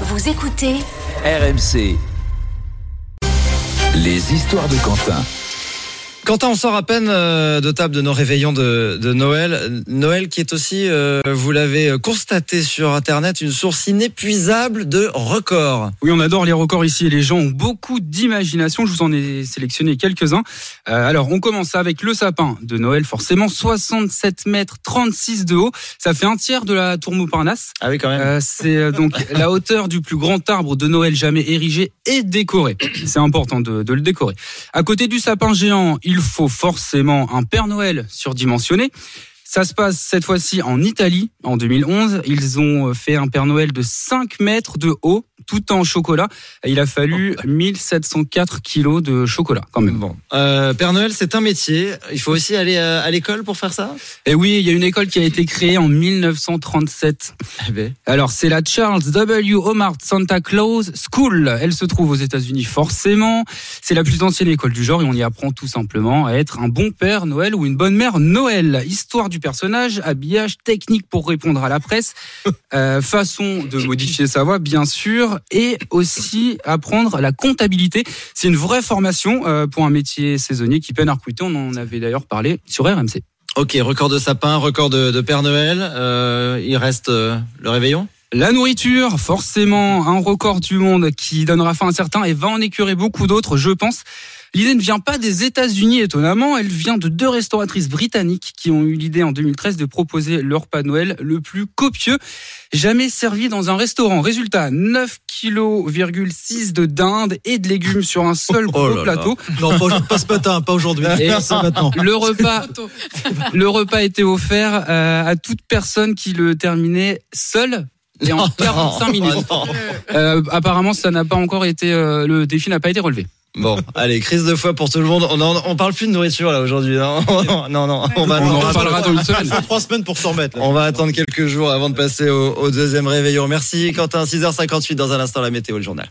Vous écoutez RMC. Les histoires de Quentin. Quentin, on sort à peine euh, de table de nos réveillons de, de Noël. Noël qui est aussi, euh, vous l'avez constaté sur Internet, une source inépuisable de records. Oui, on adore les records ici et les gens ont beaucoup d'imagination. Je vous en ai sélectionné quelques-uns. Euh, alors, on commence avec le sapin de Noël, forcément 67 mètres 36 de haut. Ça fait un tiers de la tour Montparnasse. Ah oui, quand même. Euh, c'est donc la hauteur du plus grand arbre de Noël jamais érigé et décoré. C'est important de, de le décorer. À côté du sapin géant, il faut forcément un Père Noël surdimensionné. Ça se passe cette fois-ci en Italie, en 2011. Ils ont fait un Père Noël de 5 mètres de haut, tout en chocolat. Il a fallu 1704 kilos de chocolat, quand même. Bon, euh, Père Noël, c'est un métier. Il faut aussi aller euh, à l'école pour faire ça? Et oui, il y a une école qui a été créée en 1937. Eh ben, Alors, c'est la Charles W. Hobart Santa Claus School. Elle se trouve aux États-Unis, forcément. C'est la plus ancienne école du genre et on y apprend tout simplement à être un bon père Noël ou une bonne mère Noël. Histoire du personnage, habillage, technique pour répondre à la presse, euh, façon de modifier sa voix, bien sûr, et aussi apprendre la comptabilité. C'est une vraie formation euh, pour un métier saisonnier qui peine à recruter. On en avait d'ailleurs parlé sur RMC. ok, record de sapin, record de, Père Noël. Euh, il reste euh, le réveillon? La nourriture, forcément, un record du monde qui donnera fin à certains et va en écurer beaucoup d'autres, je pense. L'idée ne vient pas des États-Unis, étonnamment, elle vient de deux restauratrices britanniques qui ont eu l'idée en 2013 de proposer leur de Noël le plus copieux jamais servi dans un restaurant. Résultat, 9 kg de dinde et de légumes sur un seul gros Oh là là. plateau. Non, pas, pas ce matin, pas aujourd'hui. Le repas, le repas était offert euh, à toute personne qui le terminait seul et en 45 minutes. Oh. Euh, apparemment, ça n'a pas encore été, euh, le défi n'a pas été relevé. Bon, allez, crise de foi pour tout le monde. On, en- on parle plus de nourriture là aujourd'hui. Non, non, non. On va, On en reparlera dans une Il semaine. faut trois semaines pour s'en remettre. là. on va attendre quelques jours avant de passer au, au deuxième réveillon. Merci Quentin, 6h58 dans un instant la météo, le journal.